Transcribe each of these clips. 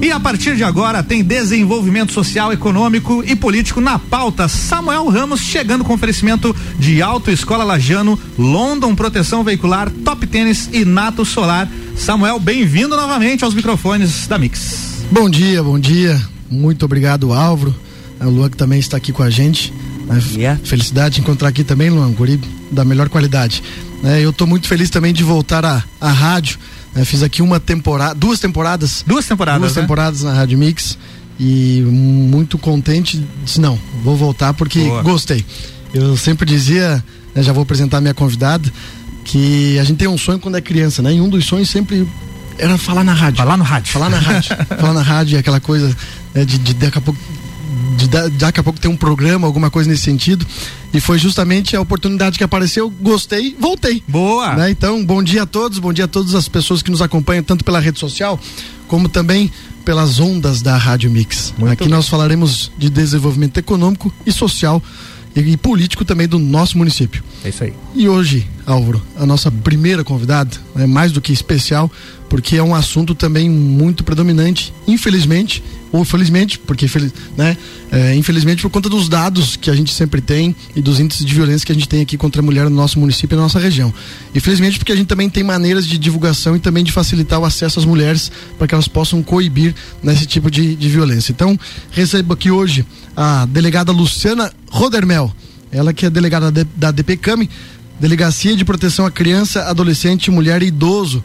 E a partir de agora tem desenvolvimento social, econômico e político na pauta. Samuel Ramos chegando com oferecimento de Autoescola Lajano, London Proteção Veicular, Top Tênis e Nato Solar. Samuel, bem-vindo novamente aos microfones da Mix. Bom dia, bom dia. Muito obrigado, Álvaro. A Luan que também está aqui com a gente. Yeah. Felicidade de encontrar aqui também, Luan, guri da melhor qualidade. É, eu estou muito feliz também de voltar à rádio é, fiz aqui uma temporada, duas temporadas. Duas temporadas. Duas né? temporadas na Rádio Mix. E muito contente. Disse, não, vou voltar porque Boa. gostei. Eu sempre dizia, né, já vou apresentar minha convidada, que a gente tem um sonho quando é criança, né? E um dos sonhos sempre era falar na rádio. Falar no rádio. Falar na rádio. falar na rádio, aquela coisa né, de, de daqui a pouco de daqui a pouco ter um programa, alguma coisa nesse sentido. E foi justamente a oportunidade que apareceu, gostei, voltei. Boa! Né? Então, bom dia a todos, bom dia a todas as pessoas que nos acompanham, tanto pela rede social, como também pelas ondas da Rádio Mix. Muito Aqui bem. nós falaremos de desenvolvimento econômico e social e, e político também do nosso município. É isso aí. E hoje, Álvaro, a nossa primeira convidada, é mais do que especial, porque é um assunto também muito predominante, infelizmente, ou felizmente, porque né, é, infelizmente por conta dos dados que a gente sempre tem e dos índices de violência que a gente tem aqui contra a mulher no nosso município e na nossa região. E felizmente porque a gente também tem maneiras de divulgação e também de facilitar o acesso às mulheres para que elas possam coibir nesse tipo de, de violência. Então, recebo aqui hoje a delegada Luciana Rodermel, ela que é delegada da DPCAM, Delegacia de Proteção à Criança, Adolescente, Mulher e Idoso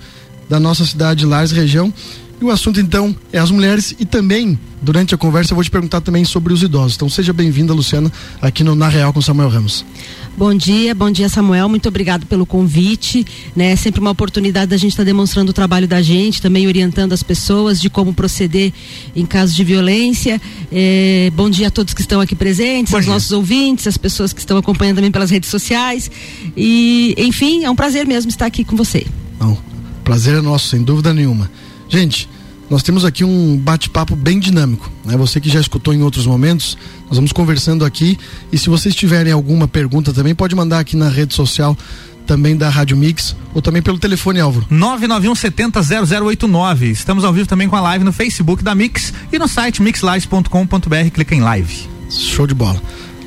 da nossa cidade Lares região e o assunto então é as mulheres e também durante a conversa eu vou te perguntar também sobre os idosos. Então seja bem-vinda, Luciana, aqui no Na Real com Samuel Ramos. Bom dia, bom dia Samuel, muito obrigado pelo convite, né? É sempre uma oportunidade da gente estar tá demonstrando o trabalho da gente, também orientando as pessoas de como proceder em casos de violência. É, bom dia a todos que estão aqui presentes, bom aos dia. nossos ouvintes, as pessoas que estão acompanhando também pelas redes sociais. E, enfim, é um prazer mesmo estar aqui com você. Bom, prazer é nosso, sem dúvida nenhuma. Gente, nós temos aqui um bate-papo bem dinâmico. Né? Você que já escutou em outros momentos, nós vamos conversando aqui. E se vocês tiverem alguma pergunta também, pode mandar aqui na rede social também da Rádio Mix ou também pelo telefone Álvaro. 991 70 0089. Estamos ao vivo também com a live no Facebook da Mix e no site mixlives.com.br. Clica em live. Show de bola.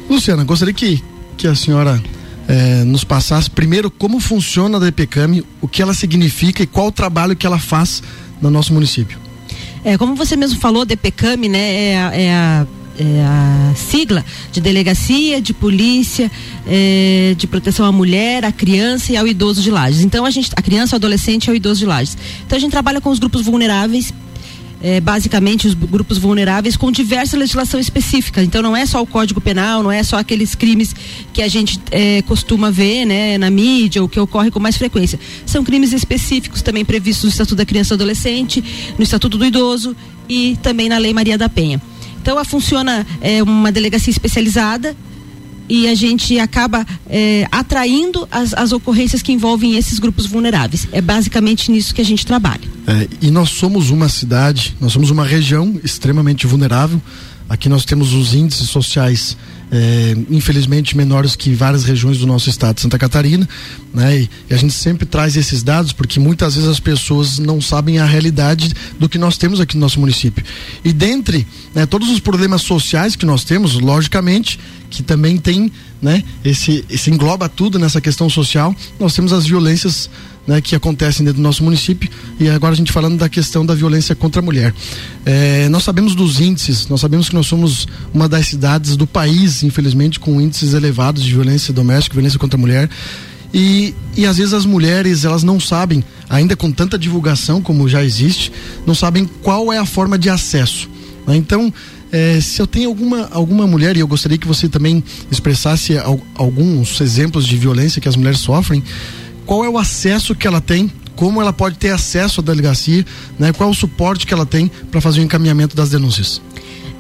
Luciana, gostaria que, que a senhora eh, nos passasse primeiro como funciona a DPCAM, o que ela significa e qual o trabalho que ela faz no nosso município. É, como você mesmo falou, DPCAM, né, é a, é a é a sigla de delegacia de polícia é, de proteção à mulher, à criança e ao idoso de Lages. Então a gente, a criança, o adolescente e o idoso de Lages. Então a gente trabalha com os grupos vulneráveis é, basicamente os grupos vulneráveis com diversa legislação específica. Então não é só o Código Penal, não é só aqueles crimes que a gente é, costuma ver, né, na mídia ou que ocorre com mais frequência. São crimes específicos também previstos no Estatuto da Criança e Adolescente, no Estatuto do Idoso e também na Lei Maria da Penha. Então, a funciona é, uma delegacia especializada e a gente acaba é, atraindo as, as ocorrências que envolvem esses grupos vulneráveis. É basicamente nisso que a gente trabalha. É, e nós somos uma cidade, nós somos uma região extremamente vulnerável. Aqui nós temos os índices sociais é, infelizmente menores que várias regiões do nosso estado de Santa Catarina, né? E, e, a gente sempre traz esses dados porque muitas vezes as pessoas não sabem a realidade do que nós temos aqui no nosso município. E dentre né, todos os problemas sociais que nós temos, logicamente que também tem, né, esse, esse engloba tudo nessa questão social, nós temos as violências né, que acontecem dentro do nosso município e agora a gente falando da questão da violência contra a mulher. É, nós sabemos dos índices, nós sabemos que nós somos uma das cidades do país, infelizmente, com índices elevados de violência doméstica, violência contra a mulher. E, e às vezes as mulheres elas não sabem, ainda com tanta divulgação como já existe, não sabem qual é a forma de acesso. Né? Então, é, se eu tenho alguma, alguma mulher, e eu gostaria que você também expressasse al, alguns exemplos de violência que as mulheres sofrem, qual é o acesso que ela tem como ela pode ter acesso à delegacia, né? Qual é o suporte que ela tem para fazer o encaminhamento das denúncias?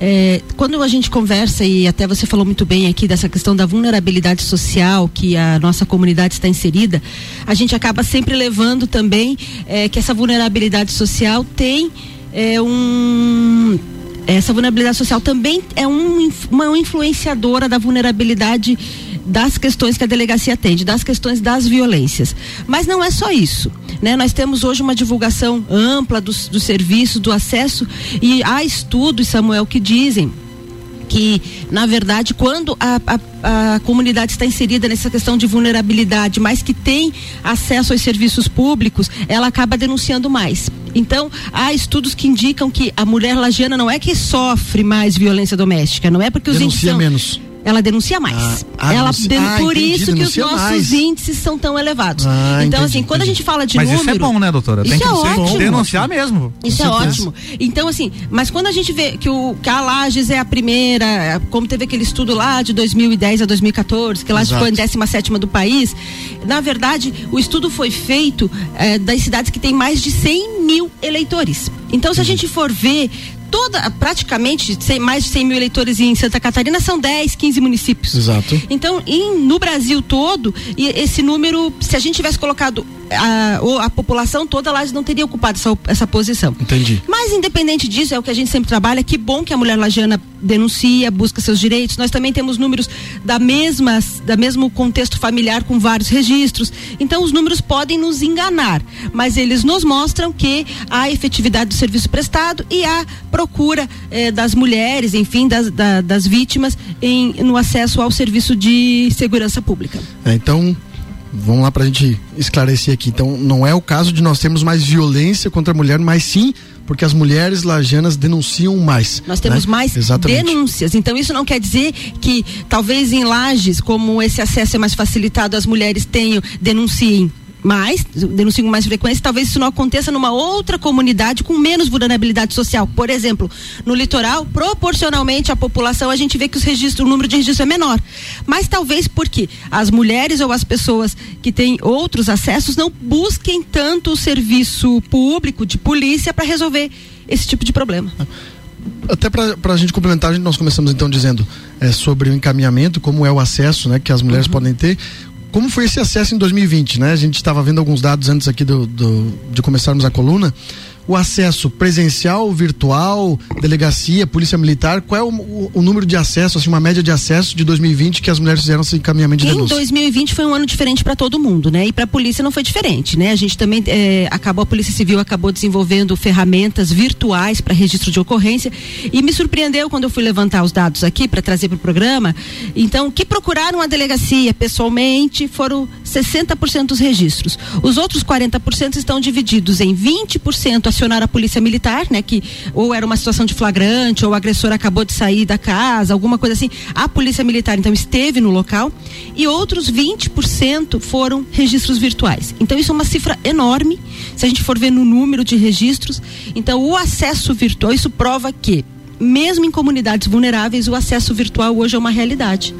É, quando a gente conversa, e até você falou muito bem aqui dessa questão da vulnerabilidade social que a nossa comunidade está inserida, a gente acaba sempre levando também é, que essa vulnerabilidade social tem é, um essa vulnerabilidade social também é um, uma influenciadora da vulnerabilidade das questões que a delegacia atende, das questões das violências. Mas não é só isso. né? Nós temos hoje uma divulgação ampla dos, do serviço, do acesso e há estudos, Samuel, que dizem que, na verdade, quando a, a, a, comunidade está inserida nessa questão de vulnerabilidade, mas que tem acesso aos serviços públicos, ela acaba denunciando mais. Então, há estudos que indicam que a mulher lagiana não é que sofre mais violência doméstica, não é porque os Denuncia menos ela denuncia mais. Ah, ah ela denuncia, ah, por entendi, isso que os nossos mais. índices são tão elevados. Ah, então, entendi, assim, quando entendi. a gente fala de mas número. Isso é bom, né, doutora? Isso Tem é ótimo. denunciar mesmo. Isso é ótimo. Então, assim, mas quando a gente vê que, o, que a Lages é a primeira, como teve aquele estudo lá de 2010 a 2014, que Lages foi em 17 do país, na verdade, o estudo foi feito é, das cidades que têm mais de 100 mil eleitores. Então, se a gente for ver toda, praticamente, mais de 100 mil eleitores em Santa Catarina são 10, 15 municípios. Exato. Então, em, no Brasil todo, esse número, se a gente tivesse colocado a, a população toda lá não teria ocupado essa, essa posição. Entendi. Mas independente disso, é o que a gente sempre trabalha, que bom que a mulher lagiana denuncia, busca seus direitos. Nós também temos números da mesma, da mesmo contexto familiar com vários registros. Então os números podem nos enganar, mas eles nos mostram que há efetividade do serviço prestado e há procura eh, das mulheres, enfim, das, da, das vítimas em, no acesso ao serviço de segurança pública. É, então vamos lá para a gente esclarecer aqui. Então, não é o caso de nós termos mais violência contra a mulher, mas sim porque as mulheres lajanas denunciam mais. Nós temos né? mais Exatamente. denúncias. Então isso não quer dizer que talvez em lajes, como esse acesso é mais facilitado, as mulheres tenham denunciem mais, denuncio com mais frequência, talvez isso não aconteça numa outra comunidade com menos vulnerabilidade social. Por exemplo, no litoral, proporcionalmente à população, a gente vê que os registros, o número de registros é menor. Mas talvez porque as mulheres ou as pessoas que têm outros acessos não busquem tanto o serviço público de polícia para resolver esse tipo de problema. Até para a gente complementar, nós começamos então dizendo é, sobre o encaminhamento, como é o acesso né, que as mulheres uhum. podem ter como foi esse acesso em 2020, né? A gente estava vendo alguns dados antes aqui do, do, de começarmos a coluna o acesso presencial, virtual, delegacia, polícia militar, qual é o, o, o, número de acesso, assim, uma média de acesso de 2020 que as mulheres fizeram esse encaminhamento de denúncia? Em 2020 foi um ano diferente para todo mundo, né? E para a polícia não foi diferente, né? A gente também é, acabou, a Polícia Civil acabou desenvolvendo ferramentas virtuais para registro de ocorrência e me surpreendeu quando eu fui levantar os dados aqui para trazer para o programa. Então, que procuraram a delegacia pessoalmente foram 60% dos registros. Os outros 40% estão divididos em 20% acionar a polícia militar, né? Que ou era uma situação de flagrante, ou o agressor acabou de sair da casa, alguma coisa assim. A polícia militar, então, esteve no local. E outros 20% foram registros virtuais. Então, isso é uma cifra enorme, se a gente for ver no número de registros. Então, o acesso virtual, isso prova que mesmo em comunidades vulneráveis, o acesso virtual hoje é uma realidade.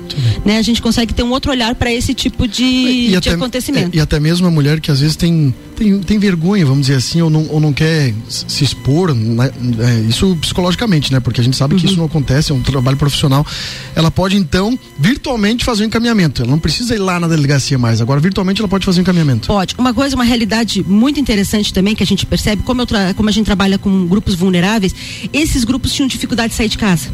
Né? A gente consegue ter um outro olhar para esse tipo de, e, de até, acontecimento. É, e até mesmo a mulher que às vezes tem, tem, tem vergonha, vamos dizer assim, ou não, ou não quer se expor, né? é, isso psicologicamente, né? Porque a gente sabe uhum. que isso não acontece, é um trabalho profissional. Ela pode então virtualmente fazer um encaminhamento. Ela não precisa ir lá na delegacia mais. Agora, virtualmente, ela pode fazer o um encaminhamento. Pode. Uma coisa, uma realidade muito interessante também que a gente percebe, como, eu como a gente trabalha com grupos vulneráveis, esses grupos tinham dificuldade dificuldade de sair de casa.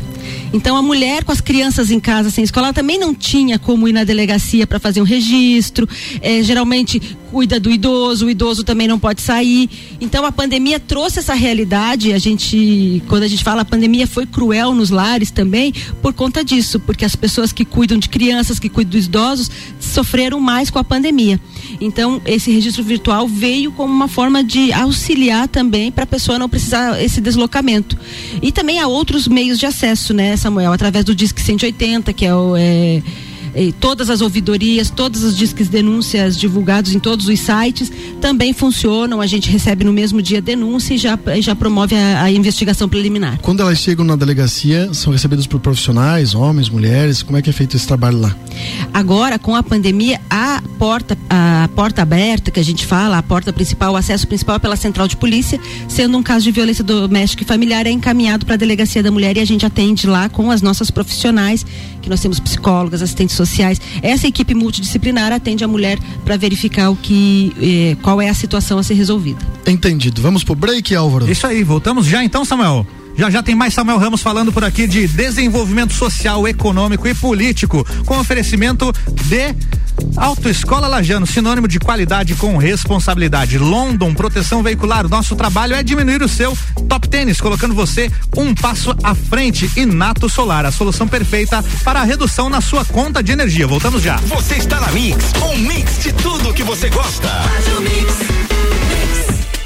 Então a mulher com as crianças em casa sem escola ela também não tinha como ir na delegacia para fazer um registro. É, geralmente cuida do idoso, o idoso também não pode sair. Então a pandemia trouxe essa realidade. A gente, quando a gente fala a pandemia foi cruel nos lares também por conta disso, porque as pessoas que cuidam de crianças, que cuidam dos idosos, sofreram mais com a pandemia. Então esse registro virtual veio como uma forma de auxiliar também para a pessoa não precisar esse deslocamento. E também há outros meios de acesso, né, Samuel? Através do Disque 180, que é o. É, todas as ouvidorias, todos os disques denúncias divulgados em todos os sites também funcionam. A gente recebe no mesmo dia denúncia e já, já promove a, a investigação preliminar. Quando elas chegam na delegacia, são recebidas por profissionais, homens, mulheres? Como é que é feito esse trabalho lá? Agora, com a pandemia, a porta, a porta aberta que a gente fala, a porta principal, o acesso principal é pela central de polícia, sendo um caso de violência doméstica e familiar, é encaminhado para a delegacia da mulher e a gente atende lá com as nossas profissionais, que nós temos psicólogas, assistentes sociais. Essa equipe multidisciplinar atende a mulher para verificar o que, eh, qual é a situação a ser resolvida. Entendido. Vamos pro break, Álvaro. Isso aí, voltamos já então, Samuel. Já já tem mais Samuel Ramos falando por aqui de desenvolvimento social, econômico e político, com oferecimento de Autoescola Lajano, sinônimo de qualidade com responsabilidade. London, proteção veicular. Nosso trabalho é diminuir o seu top tênis, colocando você um passo à frente. E Nato Solar, a solução perfeita para a redução na sua conta de energia. Voltamos já. Você está na Mix, um mix de tudo que você gosta. Faz o mix.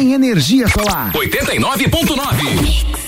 energia solar. 89.9.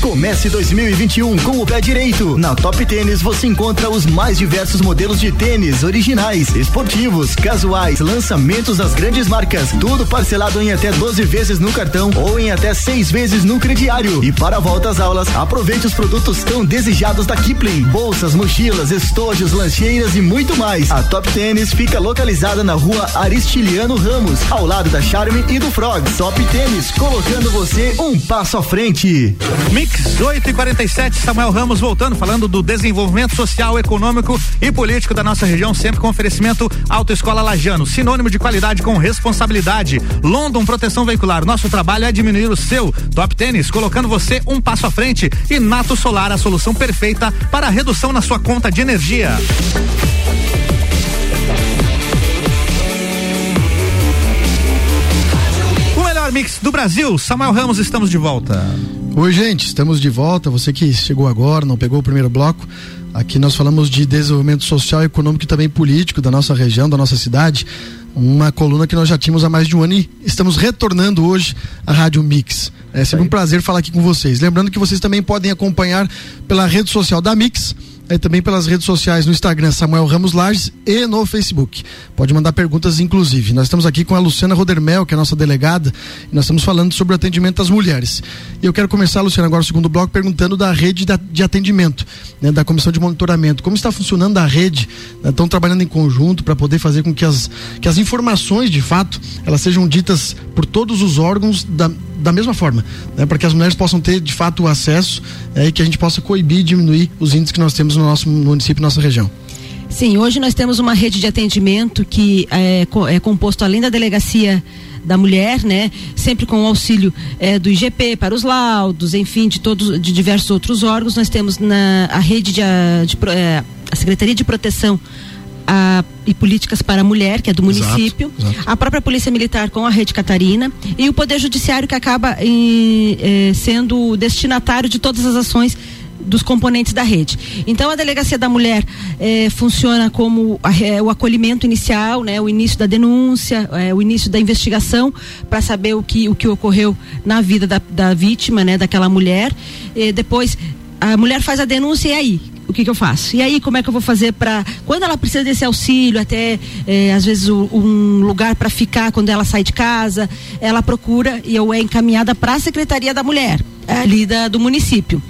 Comece 2021 com o pé direito. Na Top Tênis você encontra os mais diversos modelos de tênis originais, esportivos, casuais, lançamentos das grandes marcas, tudo parcelado em até 12 vezes no cartão ou em até seis vezes no crediário. E para a volta às aulas, aproveite os produtos tão desejados da Kipling: bolsas, mochilas, estojos, lancheiras e muito mais. A Top Tênis fica localizada na rua Aristiliano Ramos, ao lado da Charme e do Frog. Top Tênis, colocando você um passo à frente. Mix 8 e 47, Samuel Ramos voltando, falando do desenvolvimento social, econômico e político da nossa região, sempre com oferecimento Autoescola Lajano, sinônimo de qualidade com responsabilidade. London Proteção Veicular, nosso trabalho é diminuir o seu. Top Tênis, colocando você um passo à frente. E Nato Solar, a solução perfeita para a redução na sua conta de energia. Melhor mix do Brasil, Samuel Ramos, estamos de volta. Oi, gente, estamos de volta. Você que chegou agora, não pegou o primeiro bloco. Aqui nós falamos de desenvolvimento social, econômico e também político da nossa região, da nossa cidade. Uma coluna que nós já tínhamos há mais de um ano e estamos retornando hoje à Rádio Mix. É sempre um prazer falar aqui com vocês. Lembrando que vocês também podem acompanhar pela rede social da Mix, é, também pelas redes sociais no Instagram Samuel Ramos Lages e no Facebook. Pode mandar perguntas, inclusive. Nós estamos aqui com a Luciana Rodermel, que é a nossa delegada, e nós estamos falando sobre o atendimento às mulheres. E eu quero começar, Luciana, agora o segundo bloco, perguntando da rede de atendimento, né, da comissão de monitoramento. Como está funcionando a rede? Né, estão trabalhando em conjunto para poder fazer com que as, que as informações, de fato, elas sejam ditas por todos os órgãos da, da mesma forma, né, para que as mulheres possam ter, de fato, o acesso é, e que a gente possa coibir e diminuir os índices que nós temos no nosso município, nossa região. Sim, hoje nós temos uma rede de atendimento que é, é composto além da delegacia da mulher, né? Sempre com o auxílio é, do IGP para os laudos, enfim, de todos, de diversos outros órgãos. Nós temos na a rede de, de, de é, a Secretaria de Proteção a, e Políticas para a Mulher, que é do município, exato, exato. a própria Polícia Militar com a Rede Catarina e o Poder Judiciário que acaba em, eh, sendo destinatário de todas as ações dos componentes da rede. Então a delegacia da mulher eh, funciona como a, eh, o acolhimento inicial, né, o início da denúncia, eh, o início da investigação para saber o que, o que ocorreu na vida da, da vítima, né, daquela mulher. depois a mulher faz a denúncia e aí o que, que eu faço? E aí, como é que eu vou fazer para quando ela precisa desse auxílio, até é, às vezes o, um lugar para ficar quando ela sai de casa, ela procura e eu é encaminhada para a Secretaria da Mulher ali da, do município.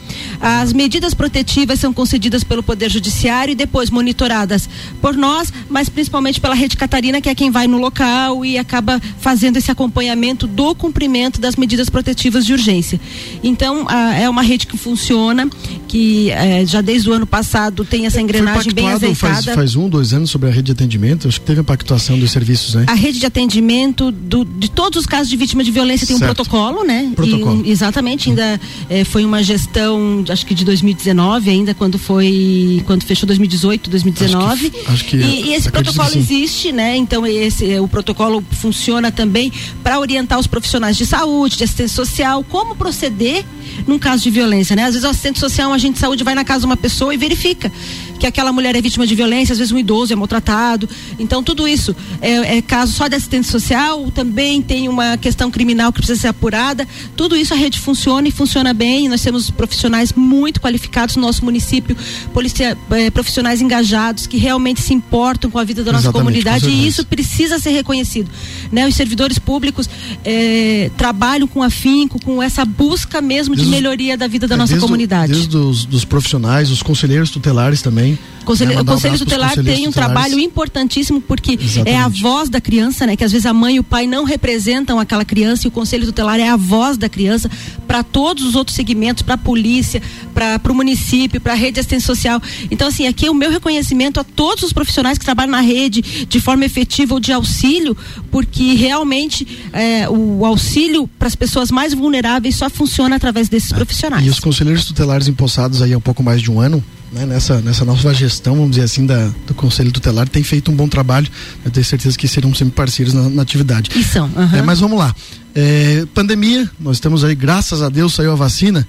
As medidas protetivas são concedidas pelo Poder Judiciário e depois monitoradas por nós, mas principalmente pela Rede Catarina, que é quem vai no local e acaba fazendo esse acompanhamento do cumprimento das medidas protetivas de urgência. Então, a, é uma rede que funciona, que é, já desde o ano passado tem essa engrenagem bem azeitada. Faz, faz um, dois anos sobre a rede de atendimento, acho que teve a pactuação dos serviços, né? A rede de atendimento do, de todos os casos de vítima de violência tem certo. um protocolo, né? Protocolo. E, exatamente, ainda é, foi uma gestão, acho que de 2019 ainda, quando foi, quando fechou 2018, 2019. Acho que, acho que e, e, esse protocolo existe, né? Então esse, o protocolo funciona também para orientar os profissionais de saúde, de assistência social, como proceder num caso de violência, né? Às vezes o assistente social, um agente de saúde vai na casa de uma pessoa e verifica que aquela mulher é vítima de violência, às vezes um idoso é maltratado. Então, tudo isso é, é caso só de assistência social, também tem uma questão criminal que precisa ser apurada. Tudo isso a rede funciona e funciona bem. Nós temos profissionais muito qualificados no nosso município, policia, eh, profissionais engajados que realmente se importam com a vida da nossa Exatamente, comunidade e isso precisa ser reconhecido. Né? Os servidores públicos eh, trabalham com afinco, com essa busca mesmo desde de melhoria da vida da é, nossa comunidade. desde os dos profissionais, os conselheiros tutelares também também. Conselho, né, o Conselho Tutelar tem um trabalho importantíssimo porque Exatamente. é a voz da criança, né? Que às vezes a mãe e o pai não representam aquela criança e o Conselho Tutelar é a voz da criança para todos os outros segmentos, para a polícia, para o município, para a rede de assistência social. Então, assim, aqui é o meu reconhecimento a todos os profissionais que trabalham na rede de forma efetiva ou de auxílio, porque realmente é, o auxílio para as pessoas mais vulneráveis só funciona através desses é. profissionais. E os conselheiros tutelares empossados aí há um pouco mais de um ano, né, nessa, nessa nova gestão, vamos dizer assim, da, do Conselho Tutelar, tem feito um bom trabalho. Eu tenho certeza que serão sempre parceiros na, na atividade. E são. Uhum. É, mas vamos lá. É, pandemia, nós estamos aí, graças a Deus, saiu a vacina.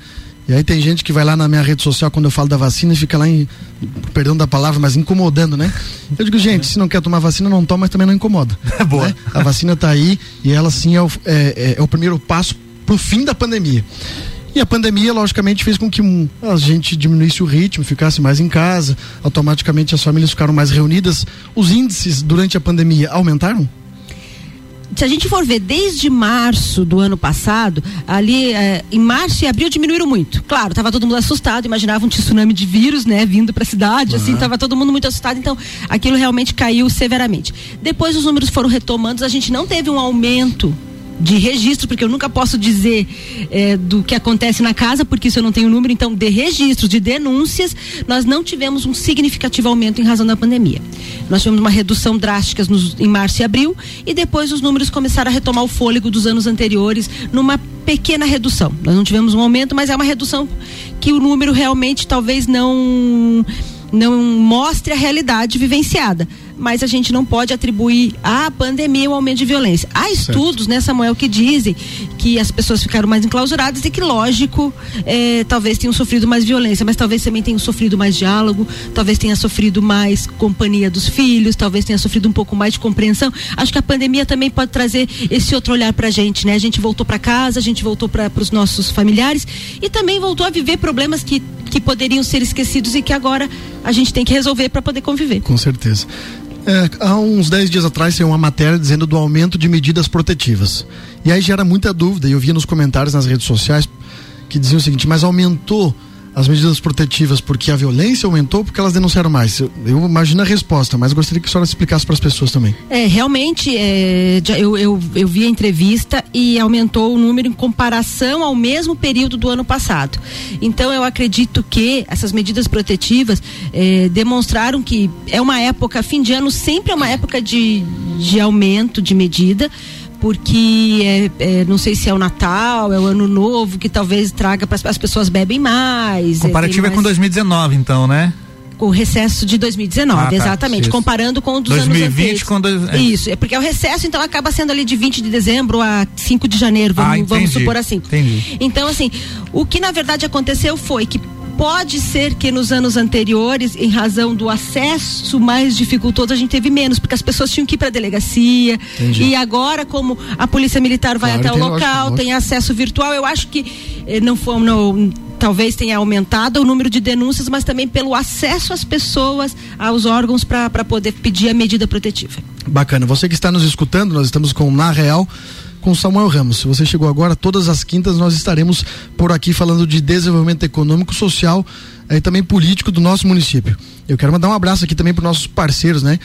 E aí tem gente que vai lá na minha rede social quando eu falo da vacina e fica lá, em, perdão da palavra, mas incomodando, né? Eu digo, gente, se não quer tomar vacina, não toma, mas também não incomoda. É boa. Né? A vacina está aí e ela sim é o, é, é, é o primeiro passo para o fim da pandemia. E a pandemia, logicamente, fez com que um, a gente diminuísse o ritmo, ficasse mais em casa, automaticamente as famílias ficaram mais reunidas. Os índices durante a pandemia aumentaram? se a gente for ver desde março do ano passado, ali eh, em março e abril diminuíram muito. Claro, estava todo mundo assustado, imaginava um tsunami de vírus, né, vindo para a cidade, uhum. assim, estava todo mundo muito assustado, então aquilo realmente caiu severamente. Depois os números foram retomando, a gente não teve um aumento de registro, porque eu nunca posso dizer é, do que acontece na casa, porque isso eu não tenho número, então, de registros, de denúncias, nós não tivemos um significativo aumento em razão da pandemia. Nós tivemos uma redução drástica nos, em março e abril, e depois os números começaram a retomar o fôlego dos anos anteriores, numa pequena redução. Nós não tivemos um aumento, mas é uma redução que o número realmente talvez não não mostre a realidade vivenciada mas a gente não pode atribuir à pandemia o aumento de violência. Há estudos, certo. né, Samuel, que dizem que as pessoas ficaram mais enclausuradas e que, lógico, é, talvez tenham sofrido mais violência, mas talvez também tenham sofrido mais diálogo, talvez tenha sofrido mais companhia dos filhos, talvez tenha sofrido um pouco mais de compreensão. Acho que a pandemia também pode trazer esse outro olhar pra gente, né? A gente voltou para casa, a gente voltou para os nossos familiares e também voltou a viver problemas que que poderiam ser esquecidos e que agora a gente tem que resolver para poder conviver. Com certeza. É, há uns 10 dias atrás saiu uma matéria dizendo do aumento de medidas protetivas. E aí gera muita dúvida, e eu vi nos comentários nas redes sociais que diziam o seguinte, mas aumentou as medidas protetivas porque a violência aumentou porque elas denunciaram mais? Eu, eu imagino a resposta, mas gostaria que a senhora explicasse para as pessoas também. É, realmente, é, eu, eu, eu vi a entrevista e aumentou o número em comparação ao mesmo período do ano passado. Então, eu acredito que essas medidas protetivas é, demonstraram que é uma época, fim de ano sempre é uma época de, de aumento de medida porque é, é, não sei se é o Natal, é o Ano Novo, que talvez traga para as pessoas bebem mais. Comparativo é, mais... é com 2019, então, né? o recesso de 2019, ah, tá, exatamente, isso. comparando com o dos 2020 anos anteriores. com dois, é. Isso, é porque é o recesso então acaba sendo ali de 20 de dezembro a 5 de janeiro, vamos, ah, vamos supor assim. Entendi. Então assim, o que na verdade aconteceu foi que Pode ser que nos anos anteriores, em razão do acesso mais dificultoso, a gente teve menos, porque as pessoas tinham que ir para a delegacia. Entendi. E agora, como a polícia militar vai claro, até o local, lógico, tem acesso virtual, eu acho que eh, não foi. Não, talvez tenha aumentado o número de denúncias, mas também pelo acesso às pessoas, aos órgãos, para poder pedir a medida protetiva. Bacana. Você que está nos escutando, nós estamos com Na Real com Samuel Ramos. Se você chegou agora, todas as quintas nós estaremos por aqui falando de desenvolvimento econômico, social eh, e também político do nosso município. Eu quero mandar um abraço aqui também para nossos parceiros, né?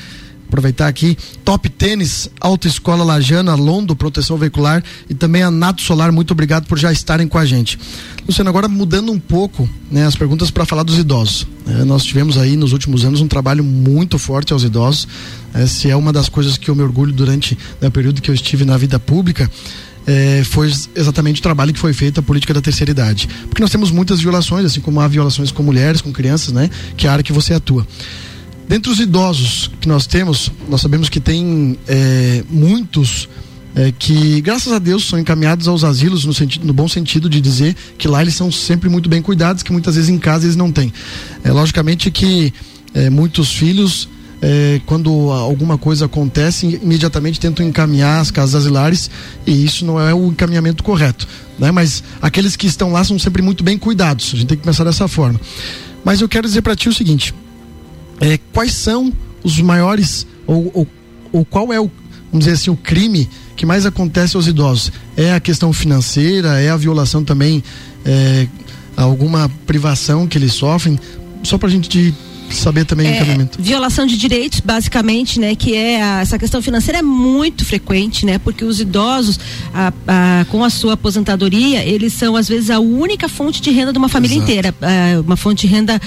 Aproveitar aqui, Top Tênis, Autoescola Lajana, Londo, Proteção Veicular e também a Nato Solar, muito obrigado por já estarem com a gente. Luciano, agora mudando um pouco né, as perguntas para falar dos idosos. É, nós tivemos aí nos últimos anos um trabalho muito forte aos idosos. Essa é uma das coisas que eu me orgulho durante né, o período que eu estive na vida pública. É, foi exatamente o trabalho que foi feito a política da terceira idade. Porque nós temos muitas violações, assim como há violações com mulheres, com crianças, né? Que é a área que você atua. Dentre os idosos que nós temos, nós sabemos que tem é, muitos é, que, graças a Deus, são encaminhados aos asilos no, sentido, no bom sentido de dizer que lá eles são sempre muito bem cuidados, que muitas vezes em casa eles não têm. É, logicamente que é, muitos filhos é, quando alguma coisa acontece, imediatamente tentam encaminhar as casas asilares e isso não é o encaminhamento correto. Né? Mas aqueles que estão lá são sempre muito bem cuidados. A gente tem que pensar dessa forma. Mas eu quero dizer para ti o seguinte: é, quais são os maiores, ou, ou, ou qual é o, vamos dizer assim, o crime que mais acontece aos idosos? É a questão financeira, é a violação também, é, alguma privação que eles sofrem? Só para a gente saber também é, o encaminhamento. Violação de direitos, basicamente, né? Que é a, essa questão financeira é muito frequente, né? Porque os idosos, a, a, com a sua aposentadoria, eles são às vezes a única fonte de renda de uma família Exato. inteira, é, uma fonte de renda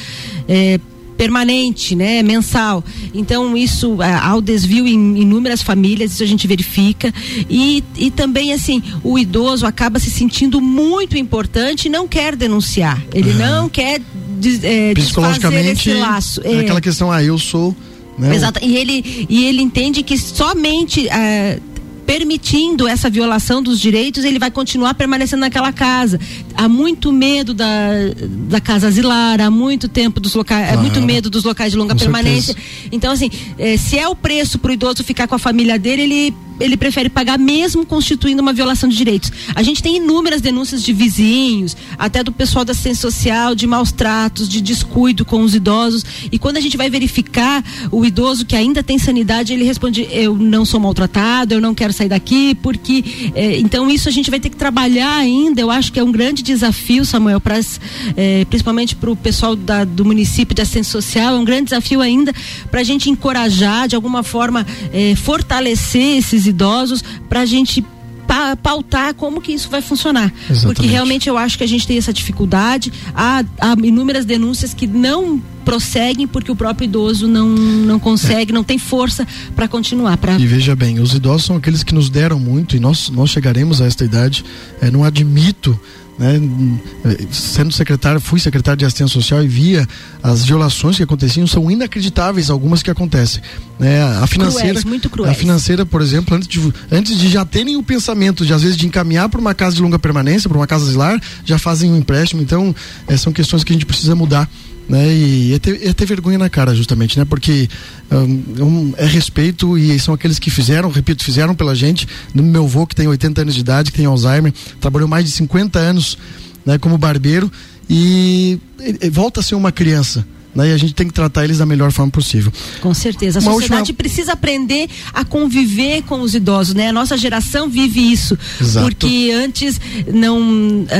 é, permanente, né, mensal. Então isso é, ao desvio em inúmeras famílias isso a gente verifica e, e também assim o idoso acaba se sentindo muito importante e não quer denunciar. Ele uhum. não quer des, é, psicologicamente esse laço. É. aquela questão ah eu sou né? Exato. E ele, e ele entende que somente é, permitindo essa violação dos direitos, ele vai continuar permanecendo naquela casa. Há muito medo da, da casa asilar, há muito tempo dos locais, há muito medo dos locais de longa com permanência. Certeza. Então, assim, eh, se é o preço para o idoso ficar com a família dele, ele ele prefere pagar mesmo constituindo uma violação de direitos. A gente tem inúmeras denúncias de vizinhos, até do pessoal da assistência social, de maus tratos, de descuido com os idosos. E quando a gente vai verificar o idoso que ainda tem sanidade, ele responde: Eu não sou maltratado, eu não quero sair daqui, porque. Eh, então, isso a gente vai ter que trabalhar ainda. Eu acho que é um grande desafio, Samuel, pra, eh, principalmente para o pessoal da, do município de assistência social. É um grande desafio ainda para a gente encorajar, de alguma forma, eh, fortalecer esses idosos para a gente pautar como que isso vai funcionar. Exatamente. Porque realmente eu acho que a gente tem essa dificuldade. Há, há inúmeras denúncias que não prosseguem porque o próprio idoso não, não consegue, é. não tem força para continuar. Pra... E veja bem, os idosos são aqueles que nos deram muito e nós, nós chegaremos a esta idade. É, não admito né? Sendo secretário, fui secretário de assistência social e via as violações que aconteciam, são inacreditáveis algumas que acontecem. Né? A financeira, cruéis, muito cruéis. a financeira, por exemplo, antes de, antes de já terem o pensamento de às vezes de encaminhar para uma casa de longa permanência, para uma casa asilar, já fazem um empréstimo. Então, é, são questões que a gente precisa mudar né? E é ter, é ter, vergonha na cara, justamente, né? Porque um, é respeito e são aqueles que fizeram, repito, fizeram pela gente. No meu avô, que tem 80 anos de idade, que tem Alzheimer, trabalhou mais de 50 anos né, como barbeiro e, e volta a ser uma criança né? E a gente tem que tratar eles da melhor forma possível. Com certeza. A Uma sociedade última... precisa aprender a conviver com os idosos, né? A nossa geração vive isso. Exato. Porque antes não,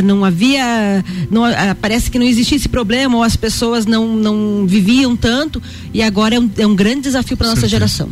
não havia. Não, ah, parece que não existia esse problema, ou as pessoas não, não viviam tanto, e agora é um, é um grande desafio para nossa geração.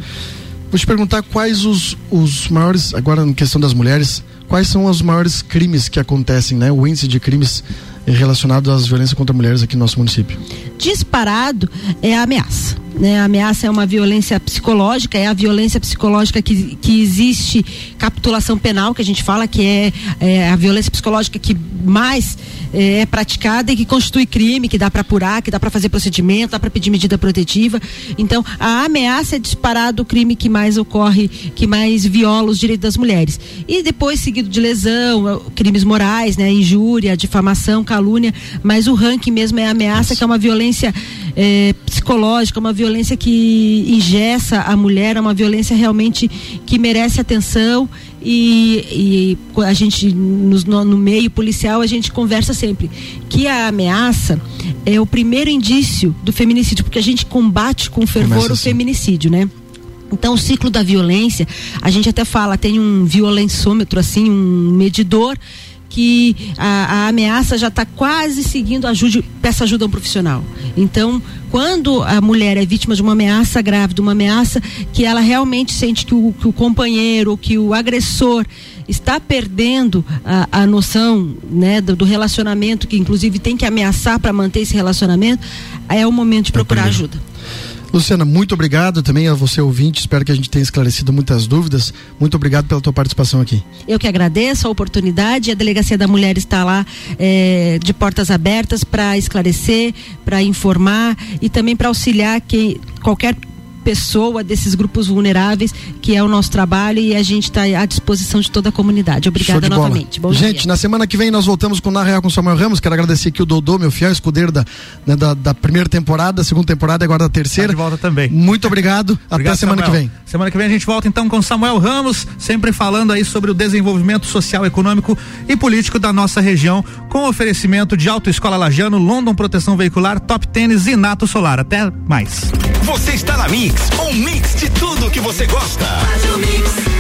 Vou te perguntar quais os, os maiores, agora na questão das mulheres, quais são os maiores crimes que acontecem, né? O índice de crimes relacionado às violências contra mulheres aqui no nosso município? Disparado é a ameaça. Né? A ameaça é uma violência psicológica, é a violência psicológica que, que existe capitulação penal, que a gente fala que é, é a violência psicológica que mais é, é praticada e que constitui crime, que dá para apurar, que dá para fazer procedimento, dá para pedir medida protetiva. Então, a ameaça é disparado o crime que mais ocorre, que mais viola os direitos das mulheres. E depois seguido de lesão, crimes morais, né, injúria, difamação, calúnia, mas o ranking mesmo é a ameaça, que é uma violência é, psicológica, uma violência que ingessa a mulher, é uma violência realmente que merece atenção e, e a gente no, no, meio policial a gente conversa sempre que a ameaça é o primeiro indício do feminicídio porque a gente combate com fervor Começa o assim. feminicídio né Então, o ciclo da violência, a gente até fala, tem um violencômetro, assim, um medidor que a, a ameaça já está quase seguindo ajude, peça ajuda a um profissional. Então, quando a mulher é vítima de uma ameaça grave, de uma ameaça que ela realmente sente que o, que o companheiro, que o agressor está perdendo a, a noção né, do, do, relacionamento, que inclusive tem que ameaçar para manter esse relacionamento, é o momento de procurar ajuda. Luciana, muito obrigado também a você ouvinte. Espero que a gente tenha esclarecido muitas dúvidas. Muito obrigado pela tua participação aqui. Eu que agradeço a oportunidade. A Delegacia da Mulher está lá é, de portas abertas para esclarecer, para informar e também para auxiliar que qualquer pessoa desses grupos vulneráveis, que é o nosso trabalho e a gente está à disposição de toda a comunidade. Obrigada novamente. Bom gente, dia. na semana que vem nós voltamos com o Na Real com Samuel Ramos. Quero agradecer aqui o Dodô, meu fiel escudeiro da, né, da, da, primeira temporada, segunda temporada e agora da terceira. Tá de volta também. Muito obrigado. obrigado Até semana Samuel. que vem. Semana que vem a gente volta então com Samuel Ramos, sempre falando aí sobre o desenvolvimento social, econômico e político da nossa região, com oferecimento de Autoescola Lajano, London Proteção Veicular, Top Tênis e Nato Solar. Até mais. Você está na Mix, um mix de tudo que você gosta. Faz o mix.